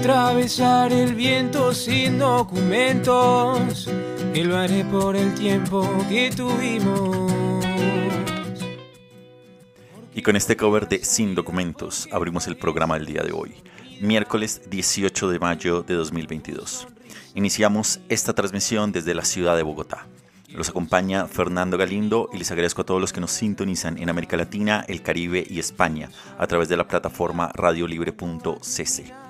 Atravesar el viento sin documentos, que lo haré por el tiempo que tuvimos. Y con este cover de Sin Documentos abrimos el programa del día de hoy, miércoles 18 de mayo de 2022. Iniciamos esta transmisión desde la ciudad de Bogotá. Los acompaña Fernando Galindo y les agradezco a todos los que nos sintonizan en América Latina, el Caribe y España a través de la plataforma radiolibre.cc.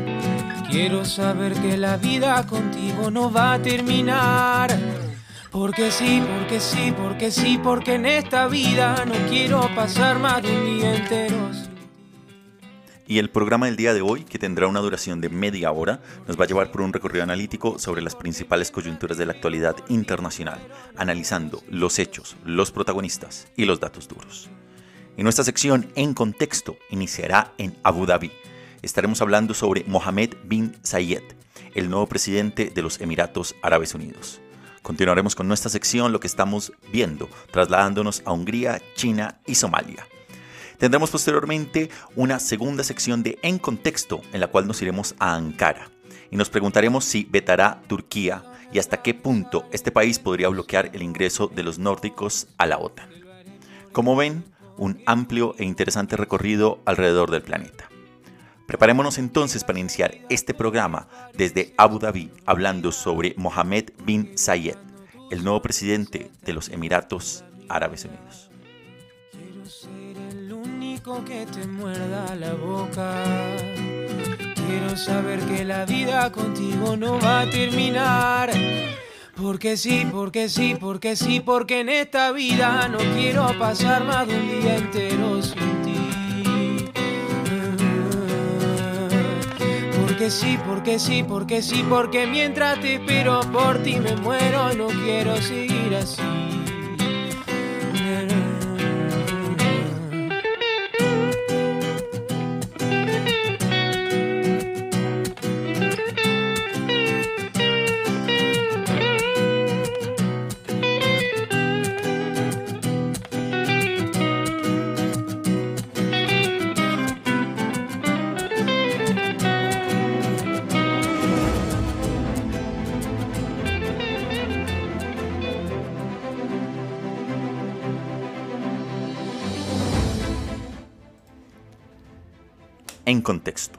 Quiero saber que la vida contigo no va a terminar. Porque sí, porque sí, porque sí, porque en esta vida no quiero pasar más de un día entero. Y el programa del día de hoy, que tendrá una duración de media hora, nos va a llevar por un recorrido analítico sobre las principales coyunturas de la actualidad internacional, analizando los hechos, los protagonistas y los datos duros. Y nuestra sección En Contexto iniciará en Abu Dhabi. Estaremos hablando sobre Mohammed bin Zayed, el nuevo presidente de los Emiratos Árabes Unidos. Continuaremos con nuestra sección Lo que estamos viendo, trasladándonos a Hungría, China y Somalia. Tendremos posteriormente una segunda sección de En Contexto, en la cual nos iremos a Ankara y nos preguntaremos si vetará Turquía y hasta qué punto este país podría bloquear el ingreso de los nórdicos a la OTAN. Como ven, un amplio e interesante recorrido alrededor del planeta. Preparémonos entonces para iniciar este programa desde Abu Dhabi hablando sobre Mohammed bin Zayed, el nuevo presidente de los Emiratos Árabes Unidos. Quiero ser el único que te muerda la boca. Quiero saber que la vida contigo no va a terminar. Porque sí, porque sí, porque sí, porque en esta vida no quiero pasar más de un día entero sin Porque sí, porque sí, porque sí, porque mientras te espero por ti me muero, no quiero seguir así. En contexto,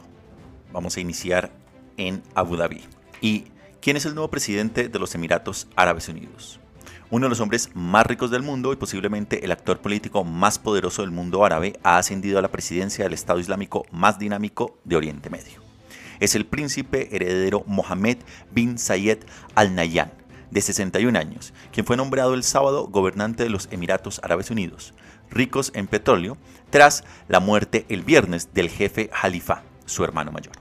vamos a iniciar en Abu Dhabi. ¿Y quién es el nuevo presidente de los Emiratos Árabes Unidos? Uno de los hombres más ricos del mundo y posiblemente el actor político más poderoso del mundo árabe ha ascendido a la presidencia del Estado Islámico más dinámico de Oriente Medio. Es el príncipe heredero Mohammed bin Zayed Al Nahyan, de 61 años, quien fue nombrado el sábado gobernante de los Emiratos Árabes Unidos, ricos en petróleo, tras la muerte el viernes del jefe Jalifa, su hermano mayor.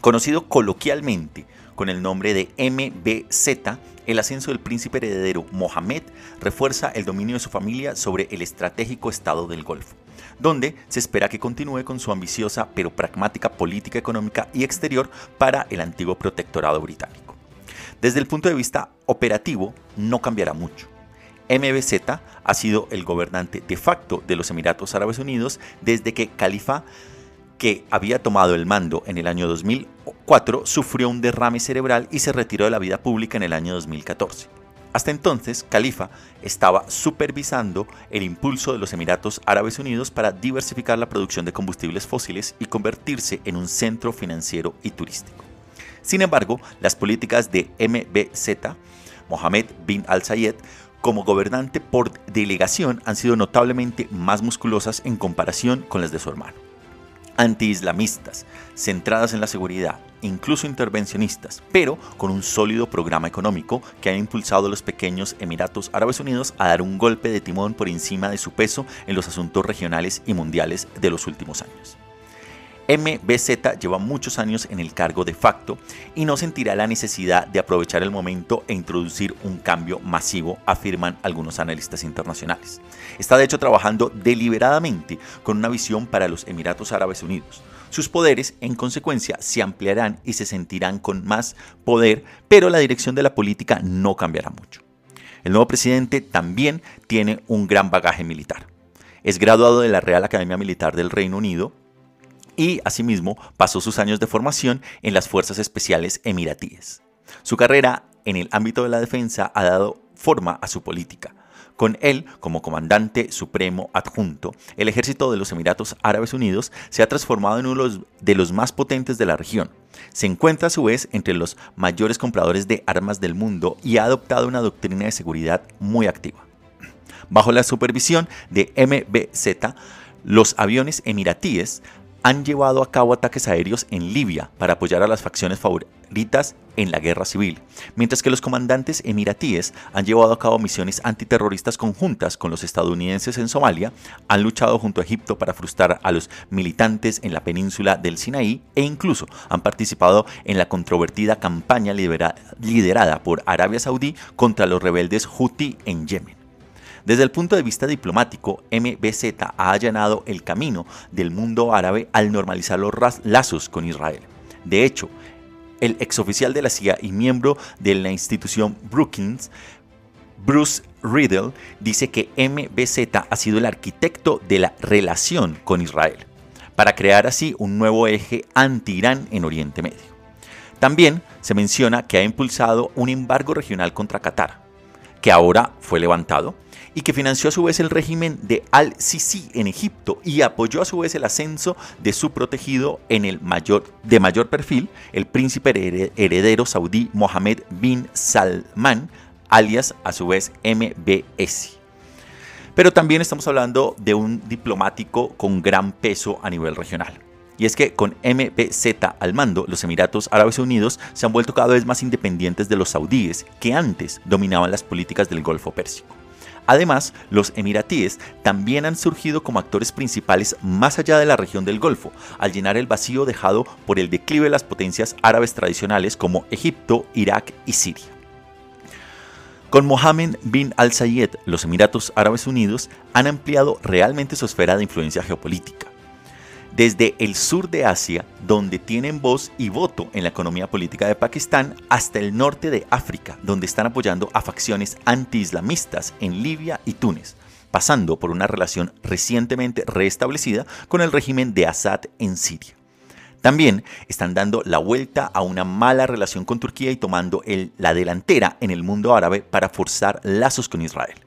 Conocido coloquialmente con el nombre de MBZ, el ascenso del príncipe heredero Mohammed refuerza el dominio de su familia sobre el estratégico estado del Golfo, donde se espera que continúe con su ambiciosa pero pragmática política económica y exterior para el antiguo protectorado británico. Desde el punto de vista operativo, no cambiará mucho. MBZ ha sido el gobernante de facto de los Emiratos Árabes Unidos desde que Khalifa que había tomado el mando en el año 2004, sufrió un derrame cerebral y se retiró de la vida pública en el año 2014. Hasta entonces, Khalifa estaba supervisando el impulso de los Emiratos Árabes Unidos para diversificar la producción de combustibles fósiles y convertirse en un centro financiero y turístico. Sin embargo, las políticas de MBZ, Mohammed bin Al-Sayed, como gobernante por delegación han sido notablemente más musculosas en comparación con las de su hermano. Anti-islamistas, centradas en la seguridad, incluso intervencionistas, pero con un sólido programa económico que ha impulsado a los pequeños Emiratos Árabes Unidos a dar un golpe de timón por encima de su peso en los asuntos regionales y mundiales de los últimos años. MBZ lleva muchos años en el cargo de facto y no sentirá la necesidad de aprovechar el momento e introducir un cambio masivo, afirman algunos analistas internacionales. Está de hecho trabajando deliberadamente con una visión para los Emiratos Árabes Unidos. Sus poderes, en consecuencia, se ampliarán y se sentirán con más poder, pero la dirección de la política no cambiará mucho. El nuevo presidente también tiene un gran bagaje militar. Es graduado de la Real Academia Militar del Reino Unido y, asimismo, pasó sus años de formación en las Fuerzas Especiales Emiratíes. Su carrera en el ámbito de la defensa ha dado forma a su política con él como comandante supremo adjunto, el ejército de los Emiratos Árabes Unidos se ha transformado en uno de los más potentes de la región. Se encuentra a su vez entre los mayores compradores de armas del mundo y ha adoptado una doctrina de seguridad muy activa. Bajo la supervisión de MBZ, los aviones emiratíes han llevado a cabo ataques aéreos en Libia para apoyar a las facciones favoritas en la guerra civil, mientras que los comandantes emiratíes han llevado a cabo misiones antiterroristas conjuntas con los estadounidenses en Somalia, han luchado junto a Egipto para frustrar a los militantes en la península del Sinaí e incluso han participado en la controvertida campaña liderada por Arabia Saudí contra los rebeldes Houthi en Yemen. Desde el punto de vista diplomático, MBZ ha allanado el camino del mundo árabe al normalizar los lazos con Israel. De hecho, el exoficial de la CIA y miembro de la institución Brookings, Bruce Riddle, dice que MBZ ha sido el arquitecto de la relación con Israel, para crear así un nuevo eje anti-Irán en Oriente Medio. También se menciona que ha impulsado un embargo regional contra Qatar, que ahora fue levantado, y que financió a su vez el régimen de Al-Sisi en Egipto y apoyó a su vez el ascenso de su protegido en el mayor, de mayor perfil, el príncipe heredero saudí Mohammed bin Salman, alias a su vez MBS. Pero también estamos hablando de un diplomático con gran peso a nivel regional. Y es que con MBZ al mando, los Emiratos Árabes Unidos se han vuelto cada vez más independientes de los saudíes, que antes dominaban las políticas del Golfo Pérsico. Además, los emiratíes también han surgido como actores principales más allá de la región del Golfo, al llenar el vacío dejado por el declive de las potencias árabes tradicionales como Egipto, Irak y Siria. Con Mohammed bin al-Sayed, los Emiratos Árabes Unidos han ampliado realmente su esfera de influencia geopolítica desde el sur de Asia, donde tienen voz y voto en la economía política de Pakistán, hasta el norte de África, donde están apoyando a facciones anti-islamistas en Libia y Túnez, pasando por una relación recientemente restablecida con el régimen de Assad en Siria. También están dando la vuelta a una mala relación con Turquía y tomando la delantera en el mundo árabe para forzar lazos con Israel.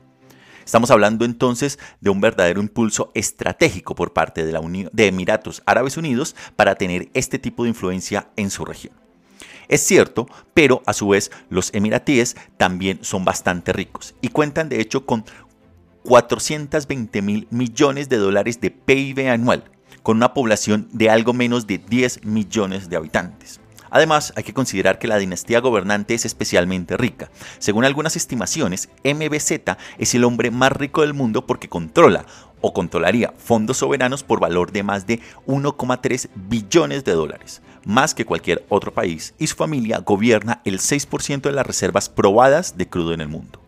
Estamos hablando entonces de un verdadero impulso estratégico por parte de, la de Emiratos Árabes Unidos para tener este tipo de influencia en su región. Es cierto, pero a su vez los emiratíes también son bastante ricos y cuentan de hecho con 420 mil millones de dólares de PIB anual, con una población de algo menos de 10 millones de habitantes. Además, hay que considerar que la dinastía gobernante es especialmente rica. Según algunas estimaciones, MBZ es el hombre más rico del mundo porque controla o controlaría fondos soberanos por valor de más de 1,3 billones de dólares, más que cualquier otro país, y su familia gobierna el 6% de las reservas probadas de crudo en el mundo.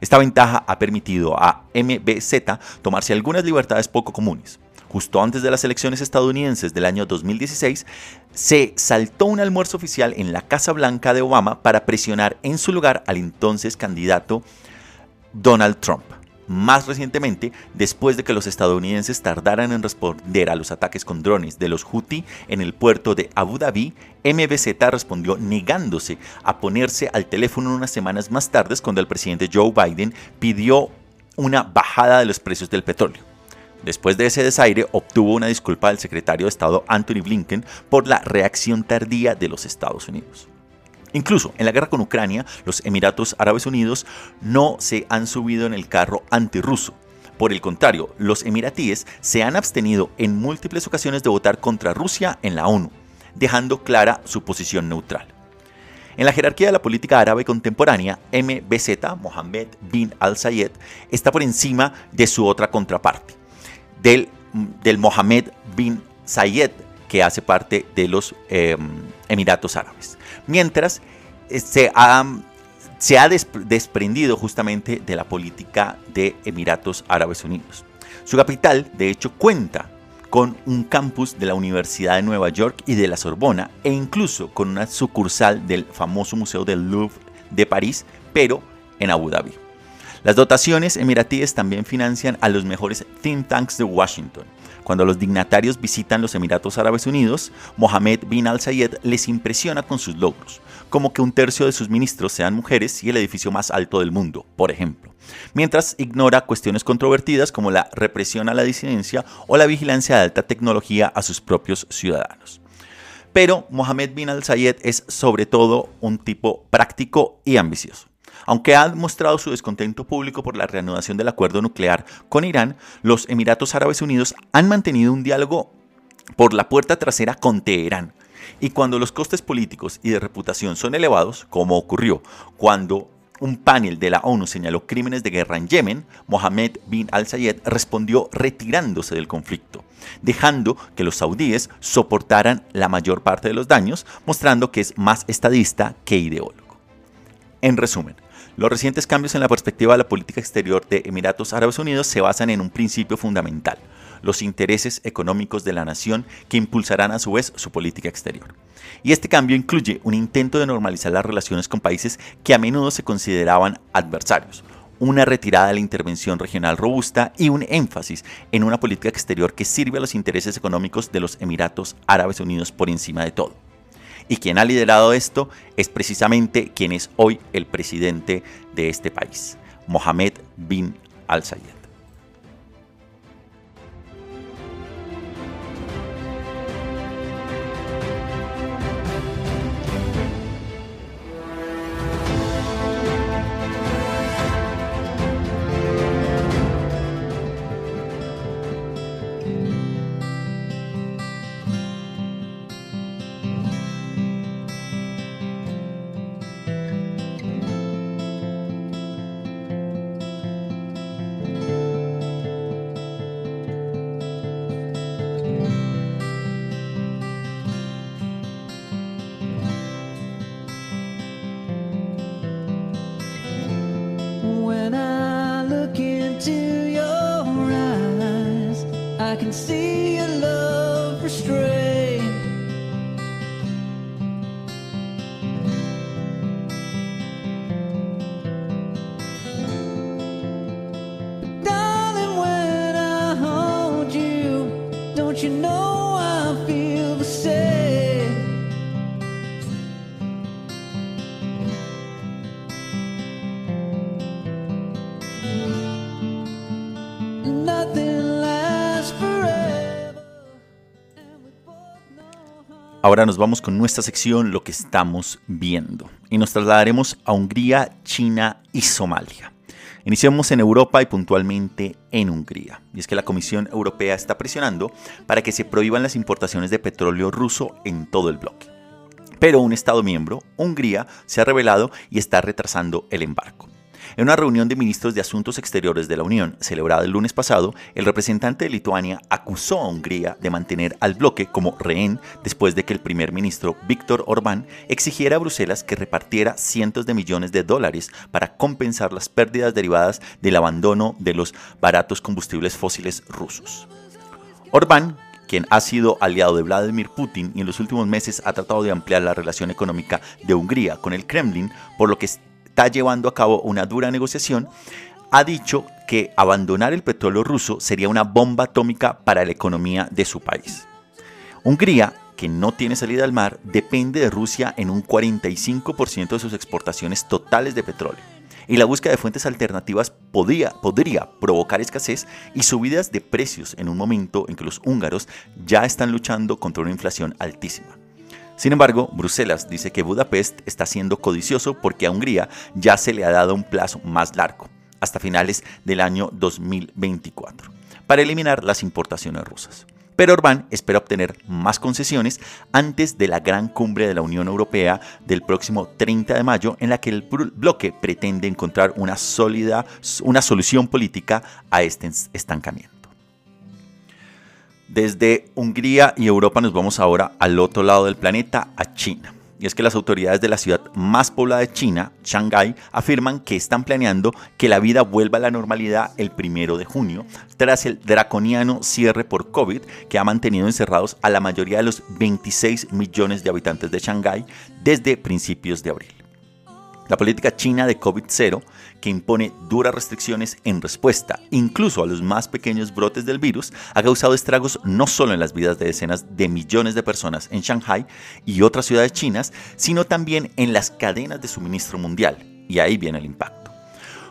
Esta ventaja ha permitido a MBZ tomarse algunas libertades poco comunes justo antes de las elecciones estadounidenses del año 2016, se saltó un almuerzo oficial en la Casa Blanca de Obama para presionar en su lugar al entonces candidato Donald Trump. más recientemente después de que los estadounidenses tardaran en responder a los ataques con drones de los Houthi en el puerto de Abu Dhabi, MBZ respondió negándose a ponerse al teléfono unas semanas más tarde cuando el presidente Joe Biden pidió una bajada de los precios del petróleo. Después de ese desaire, obtuvo una disculpa del secretario de Estado Anthony Blinken por la reacción tardía de los Estados Unidos. Incluso en la guerra con Ucrania, los Emiratos Árabes Unidos no se han subido en el carro antirruso. Por el contrario, los emiratíes se han abstenido en múltiples ocasiones de votar contra Rusia en la ONU, dejando clara su posición neutral. En la jerarquía de la política árabe contemporánea, MBZ, Mohammed bin al-Sayed, está por encima de su otra contraparte, del, del Mohammed bin Zayed, que hace parte de los em, Emiratos Árabes. Mientras eh, se ha, se ha desprendido justamente de la política de Emiratos Árabes Unidos. Su capital, de hecho, cuenta con un campus de la Universidad de Nueva York y de la Sorbona e incluso con una sucursal del famoso Museo del Louvre de París, pero en Abu Dhabi. Las dotaciones emiratíes también financian a los mejores think tanks de Washington, cuando los dignatarios visitan los Emiratos Árabes Unidos, Mohammed bin al-Sayed les impresiona con sus logros, como que un tercio de sus ministros sean mujeres y el edificio más alto del mundo, por ejemplo, mientras ignora cuestiones controvertidas como la represión a la disidencia o la vigilancia de alta tecnología a sus propios ciudadanos. Pero Mohammed bin al-Sayed es sobre todo un tipo práctico y ambicioso. Aunque ha mostrado su descontento público por la reanudación del acuerdo nuclear con Irán, los Emiratos Árabes Unidos han mantenido un diálogo por la puerta trasera con Teherán. Y cuando los costes políticos y de reputación son elevados, como ocurrió cuando un panel de la ONU señaló crímenes de guerra en Yemen, Mohammed bin al-Sayed respondió retirándose del conflicto, dejando que los saudíes soportaran la mayor parte de los daños, mostrando que es más estadista que ideólogo. En resumen, los recientes cambios en la perspectiva de la política exterior de Emiratos Árabes Unidos se basan en un principio fundamental, los intereses económicos de la nación que impulsarán a su vez su política exterior. Y este cambio incluye un intento de normalizar las relaciones con países que a menudo se consideraban adversarios, una retirada de la intervención regional robusta y un énfasis en una política exterior que sirve a los intereses económicos de los Emiratos Árabes Unidos por encima de todo. Y quien ha liderado esto es precisamente quien es hoy el presidente de este país, Mohamed bin al-Sayed. Ahora nos vamos con nuestra sección Lo que estamos viendo y nos trasladaremos a Hungría, China y Somalia. Iniciamos en Europa y puntualmente en Hungría. Y es que la Comisión Europea está presionando para que se prohíban las importaciones de petróleo ruso en todo el bloque. Pero un Estado miembro, Hungría, se ha revelado y está retrasando el embargo. En una reunión de ministros de Asuntos Exteriores de la Unión, celebrada el lunes pasado, el representante de Lituania acusó a Hungría de mantener al bloque como rehén después de que el primer ministro Víctor Orbán exigiera a Bruselas que repartiera cientos de millones de dólares para compensar las pérdidas derivadas del abandono de los baratos combustibles fósiles rusos. Orbán, quien ha sido aliado de Vladimir Putin y en los últimos meses ha tratado de ampliar la relación económica de Hungría con el Kremlin, por lo que está llevando a cabo una dura negociación, ha dicho que abandonar el petróleo ruso sería una bomba atómica para la economía de su país. Hungría, que no tiene salida al mar, depende de Rusia en un 45% de sus exportaciones totales de petróleo. Y la búsqueda de fuentes alternativas podría, podría provocar escasez y subidas de precios en un momento en que los húngaros ya están luchando contra una inflación altísima. Sin embargo, Bruselas dice que Budapest está siendo codicioso porque a Hungría ya se le ha dado un plazo más largo, hasta finales del año 2024, para eliminar las importaciones rusas. Pero Orbán espera obtener más concesiones antes de la gran cumbre de la Unión Europea del próximo 30 de mayo, en la que el bloque pretende encontrar una sólida, una solución política a este estancamiento. Desde Hungría y Europa nos vamos ahora al otro lado del planeta, a China. Y es que las autoridades de la ciudad más poblada de China, Shanghái, afirman que están planeando que la vida vuelva a la normalidad el primero de junio, tras el draconiano cierre por COVID que ha mantenido encerrados a la mayoría de los 26 millones de habitantes de Shanghái desde principios de abril. La política china de COVID-0, que impone duras restricciones en respuesta incluso a los más pequeños brotes del virus, ha causado estragos no solo en las vidas de decenas de millones de personas en Shanghai y otras ciudades chinas, sino también en las cadenas de suministro mundial. Y ahí viene el impacto.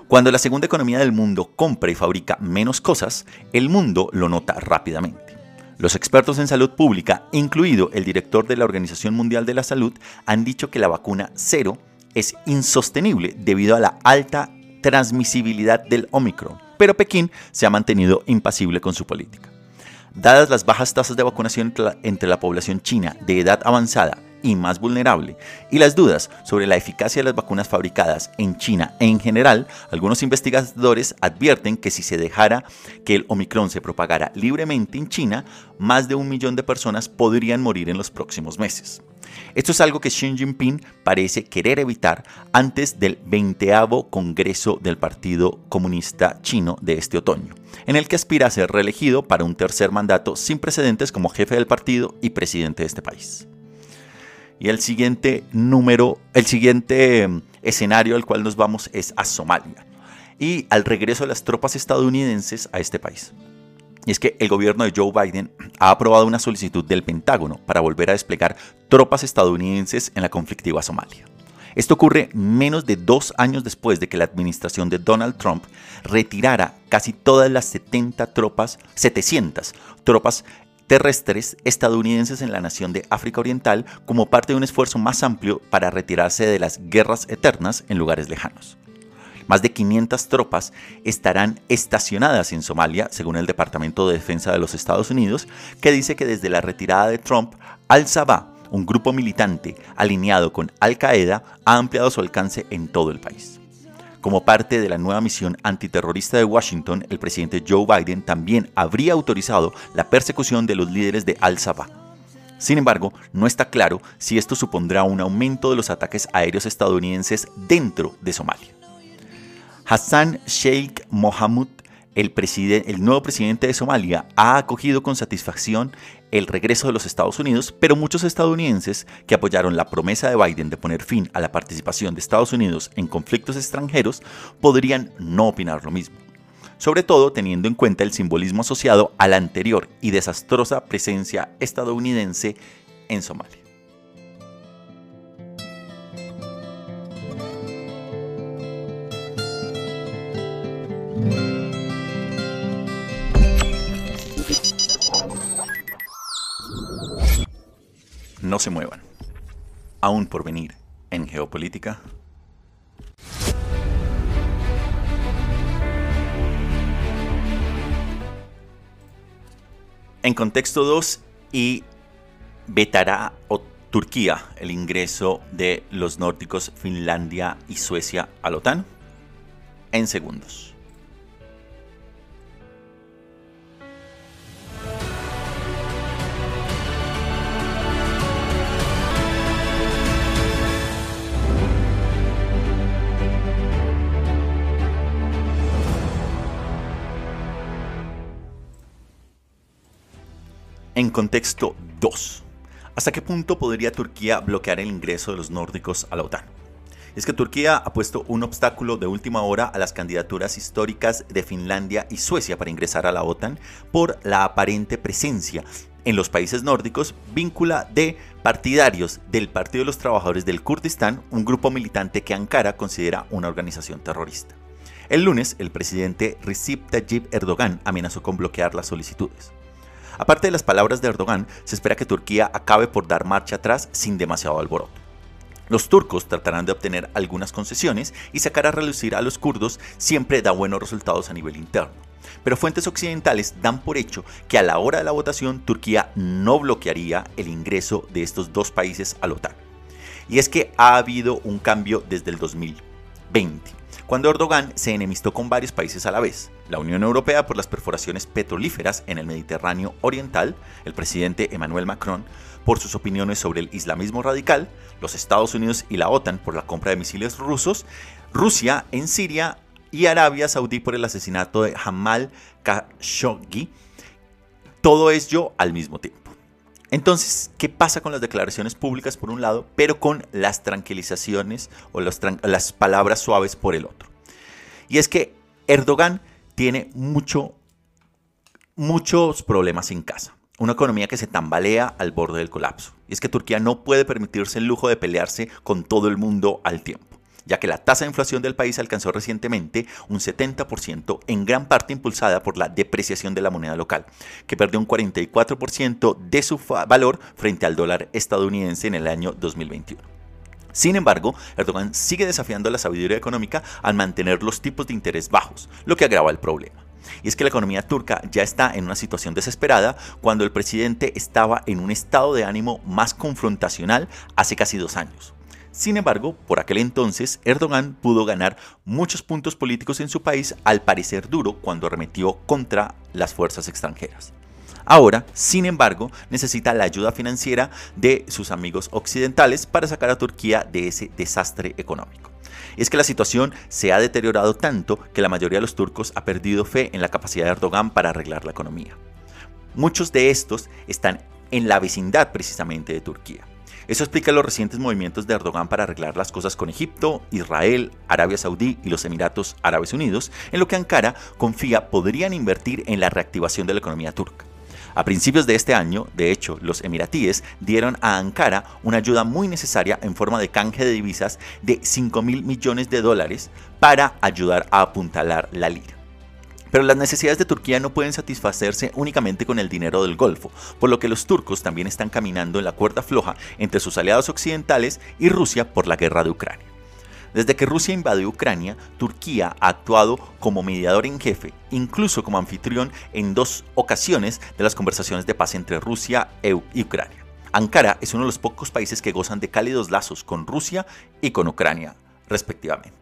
Cuando la segunda economía del mundo compra y fabrica menos cosas, el mundo lo nota rápidamente. Los expertos en salud pública, incluido el director de la Organización Mundial de la Salud, han dicho que la vacuna cero es insostenible debido a la alta transmisibilidad del Omicron, pero Pekín se ha mantenido impasible con su política. Dadas las bajas tasas de vacunación entre la, población china de edad avanzada y más vulnerable, y las dudas sobre la eficacia de las vacunas fabricadas en China en general, algunos investigadores advierten que si se dejara que el Omicron se propagara libremente en China, más de un millón de personas podrían morir en los próximos meses. Esto es algo que Xi Jinping parece querer evitar antes del 20 Congreso del Partido Comunista Chino de este otoño, en el que aspira a ser reelegido para un tercer mandato sin precedentes como jefe del partido y presidente de este país. Y el siguiente número, el siguiente em, escenario al cual nos vamos es a Somalia y al regreso de las tropas estadounidenses a este país. Y es que el gobierno de Joe Biden ha aprobado una solicitud del Pentágono para volver a desplegar tropas estadounidenses en la conflictiva Somalia. Esto ocurre menos de dos años después de que la administración de Donald Trump retirara casi todas las 70 tropas, 700 tropas terrestres estadounidenses en la nación de África Oriental como parte de un esfuerzo más amplio para retirarse de las guerras eternas en lugares lejanos. Más de 500 tropas estarán estacionadas en Somalia, según el Departamento de Defensa de los Estados Unidos, que dice que desde la retirada de Trump, Al-Shabaab, un grupo militante alineado con Al-Qaeda, ha ampliado su alcance en todo el país. Como parte de la nueva misión antiterrorista de Washington, el presidente Joe Biden también habría autorizado la persecución de los líderes de Al-Shabaab. Sin embargo, no está claro si esto supondrá un aumento de los ataques aéreos estadounidenses dentro de Somalia. Hassan Sheikh Mohamud, el, el, nuevo presidente de Somalia, ha acogido con satisfacción el regreso de los Estados Unidos, pero muchos estadounidenses que apoyaron la promesa de Biden de poner fin a la participación de Estados Unidos en conflictos extranjeros podrían no opinar lo mismo, sobre todo teniendo en cuenta el simbolismo asociado a la anterior y desastrosa presencia estadounidense en Somalia. Se muevan. Aún por venir en geopolítica. En contexto 2 y vetará o Turquía el ingreso de los nórdicos Finlandia y Suecia a la OTAN en segundos. En contexto 2. ¿Hasta qué punto podría Turquía bloquear el ingreso de los nórdicos a la OTAN? Es que Turquía ha puesto un obstáculo de última hora a las candidaturas históricas de Finlandia y Suecia para ingresar a la OTAN por la aparente presencia en los países nórdicos víncula de partidarios del Partido de los Trabajadores del Kurdistán, un grupo militante que Ankara considera una organización terrorista. El lunes, el presidente Recep Tayyip Erdogan amenazó con bloquear las solicitudes. Aparte de las palabras de Erdogan, se espera que Turquía acabe por dar marcha atrás sin demasiado alboroto. Los turcos tratarán de obtener algunas concesiones y sacar a relucir a los kurdos siempre da buenos resultados a nivel interno. Pero fuentes occidentales dan por hecho que a la hora de la votación Turquía no bloquearía el ingreso de estos dos países a la OTAN. Y es que ha habido un cambio desde el 2020 cuando Erdogan se enemistó con varios países a la vez. La Unión Europea por las perforaciones petrolíferas en el Mediterráneo Oriental, el presidente Emmanuel Macron por sus opiniones sobre el islamismo radical, los Estados Unidos y la OTAN por la compra de misiles rusos, Rusia en Siria y Arabia Saudí por el asesinato de Jamal Khashoggi. Todo ello al mismo tiempo. Entonces, ¿qué pasa con las declaraciones públicas por un lado, pero con las tranquilizaciones o las palabras suaves por el otro? Y es que Erdogan tiene mucho, muchos problemas en casa. Una economía que se tambalea al borde del colapso. Y es que Turquía no puede permitirse el lujo de pelearse con todo el mundo al tiempo ya que la tasa de inflación del país alcanzó recientemente un 70%, en gran parte impulsada por la depreciación de la moneda local, que perdió un 44% de su valor frente al dólar estadounidense en el año 2021. Sin embargo, Erdogan sigue desafiando la sabiduría económica al mantener los tipos de interés bajos, lo que agrava el problema. Y es que la economía turca ya está en una situación desesperada cuando el presidente estaba en un estado de ánimo más confrontacional hace casi dos años. Sin embargo, por aquel entonces, Erdogan pudo ganar muchos puntos políticos en su país al parecer duro cuando arremetió contra las fuerzas extranjeras. Ahora, sin embargo, necesita la ayuda financiera de sus amigos occidentales para sacar a Turquía de ese desastre económico. Es que la situación se ha deteriorado tanto que la mayoría de los turcos ha perdido fe en la capacidad de Erdogan para arreglar la economía. Muchos de estos están en la vecindad precisamente de Turquía. Eso explica los recientes movimientos de Erdogan para arreglar las cosas con Egipto, Israel, Arabia Saudí y los Emiratos Árabes Unidos, en lo que Ankara confía podrían invertir en la reactivación de la economía turca. A principios de este año, de hecho, los emiratíes dieron a Ankara una ayuda muy necesaria en forma de canje de divisas de 5 mil millones de dólares para ayudar a apuntalar la lira. Pero las necesidades de Turquía no pueden satisfacerse únicamente con el dinero del Golfo, por lo que los turcos también están caminando en la cuerda floja entre sus aliados occidentales y Rusia por la guerra de Ucrania. Desde que Rusia invadió Ucrania, Turquía ha actuado como mediador en jefe, incluso como anfitrión en dos ocasiones de las conversaciones de paz entre Rusia e y Ucrania. Ankara es uno de los pocos países que gozan de cálidos lazos con Rusia y con Ucrania, respectivamente.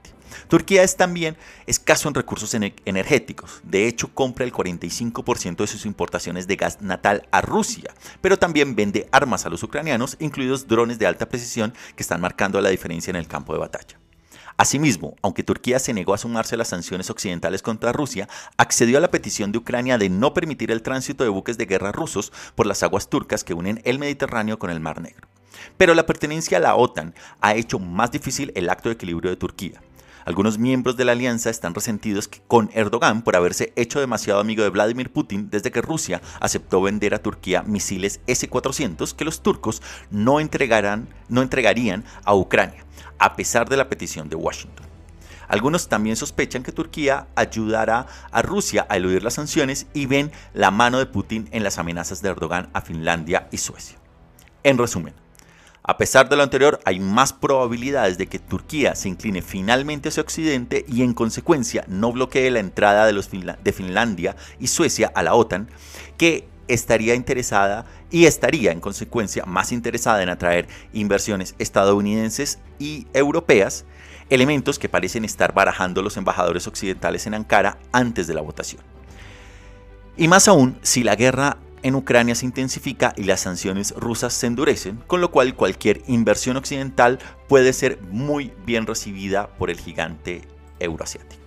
Turquía es también escaso en recursos energéticos. De hecho, compra el 45% de sus importaciones de gas natal a Rusia, pero también vende armas a los ucranianos, incluidos drones de alta precisión que están marcando la diferencia en el campo de batalla. Asimismo, aunque Turquía se negó a sumarse a las sanciones occidentales contra Rusia, accedió a la petición de Ucrania de no permitir el tránsito de buques de guerra rusos por las aguas turcas que unen el Mediterráneo con el Mar Negro. Pero la pertenencia a la OTAN ha hecho más difícil el acto de equilibrio de Turquía. Algunos miembros de la alianza están resentidos con Erdogan por haberse hecho demasiado amigo de Vladimir Putin desde que Rusia aceptó vender a Turquía misiles S-400 que los turcos no, entregarán, no entregarían a Ucrania, a pesar de la petición de Washington. Algunos también sospechan que Turquía ayudará a Rusia a eludir las sanciones y ven la mano de Putin en las amenazas de Erdogan a Finlandia y Suecia. En resumen, a pesar de lo anterior, hay más probabilidades de que Turquía se incline finalmente hacia Occidente y en consecuencia no bloquee la entrada de, Finlandia y Suecia a la OTAN, que estaría interesada y estaría en consecuencia más interesada en atraer inversiones estadounidenses y europeas, elementos que parecen estar barajando los embajadores occidentales en Ankara antes de la votación. Y más aún, si la guerra en Ucrania se intensifica y las sanciones rusas se endurecen, con lo cual cualquier inversión occidental puede ser muy bien recibida por el gigante euroasiático.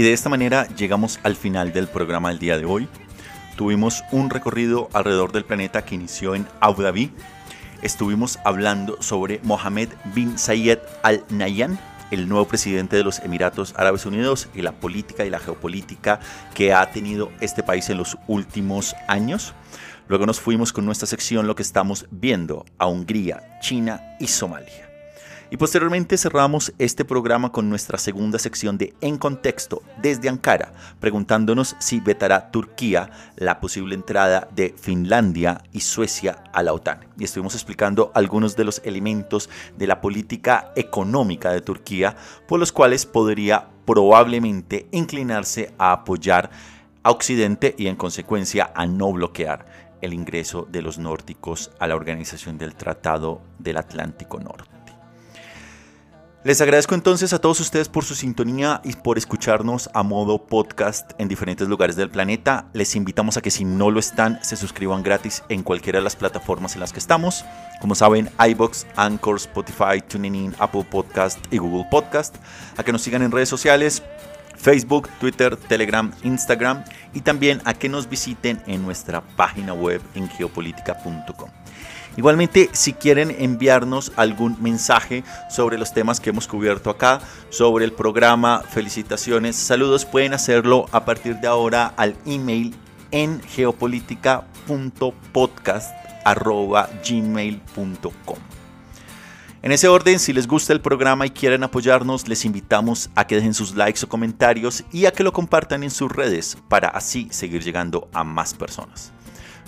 Y de esta manera llegamos al final del programa del día de hoy. Tuvimos un recorrido alrededor del planeta que inició en Abu Dhabi. Estuvimos hablando sobre Mohammed bin Zayed Al Nahyan, el nuevo presidente de los Emiratos Árabes Unidos y la política y la geopolítica que ha tenido este país en los últimos años. Luego nos fuimos con nuestra sección lo que estamos viendo a Hungría, China y Somalia. Y posteriormente cerramos este programa con nuestra segunda sección de En Contexto desde Ankara, preguntándonos si vetará Turquía la posible entrada de Finlandia y Suecia a la OTAN. Y estuvimos explicando algunos de los elementos de la política económica de Turquía por los cuales podría probablemente inclinarse a apoyar a Occidente y en consecuencia a no bloquear el ingreso de los nórdicos a la organización del Tratado del Atlántico Norte. Les agradezco entonces a todos ustedes por su sintonía y por escucharnos a modo podcast en diferentes lugares del planeta. Les invitamos a que si no lo están, se suscriban gratis en cualquiera de las plataformas en las que estamos. Como saben, iBox, Anchor, Spotify, TuneIn, Apple Podcast y Google Podcast. A que nos sigan en redes sociales, Facebook, Twitter, Telegram, Instagram y también a que nos visiten en nuestra página web en geopolítica.com. Igualmente, si quieren enviarnos algún mensaje sobre los temas que hemos cubierto acá, sobre el programa, felicitaciones, saludos, pueden hacerlo a partir de ahora al email en geopolítica.podcast.gmail.com. En ese orden, si les gusta el programa y quieren apoyarnos, les invitamos a que dejen sus likes o comentarios y a que lo compartan en sus redes para así seguir llegando a más personas.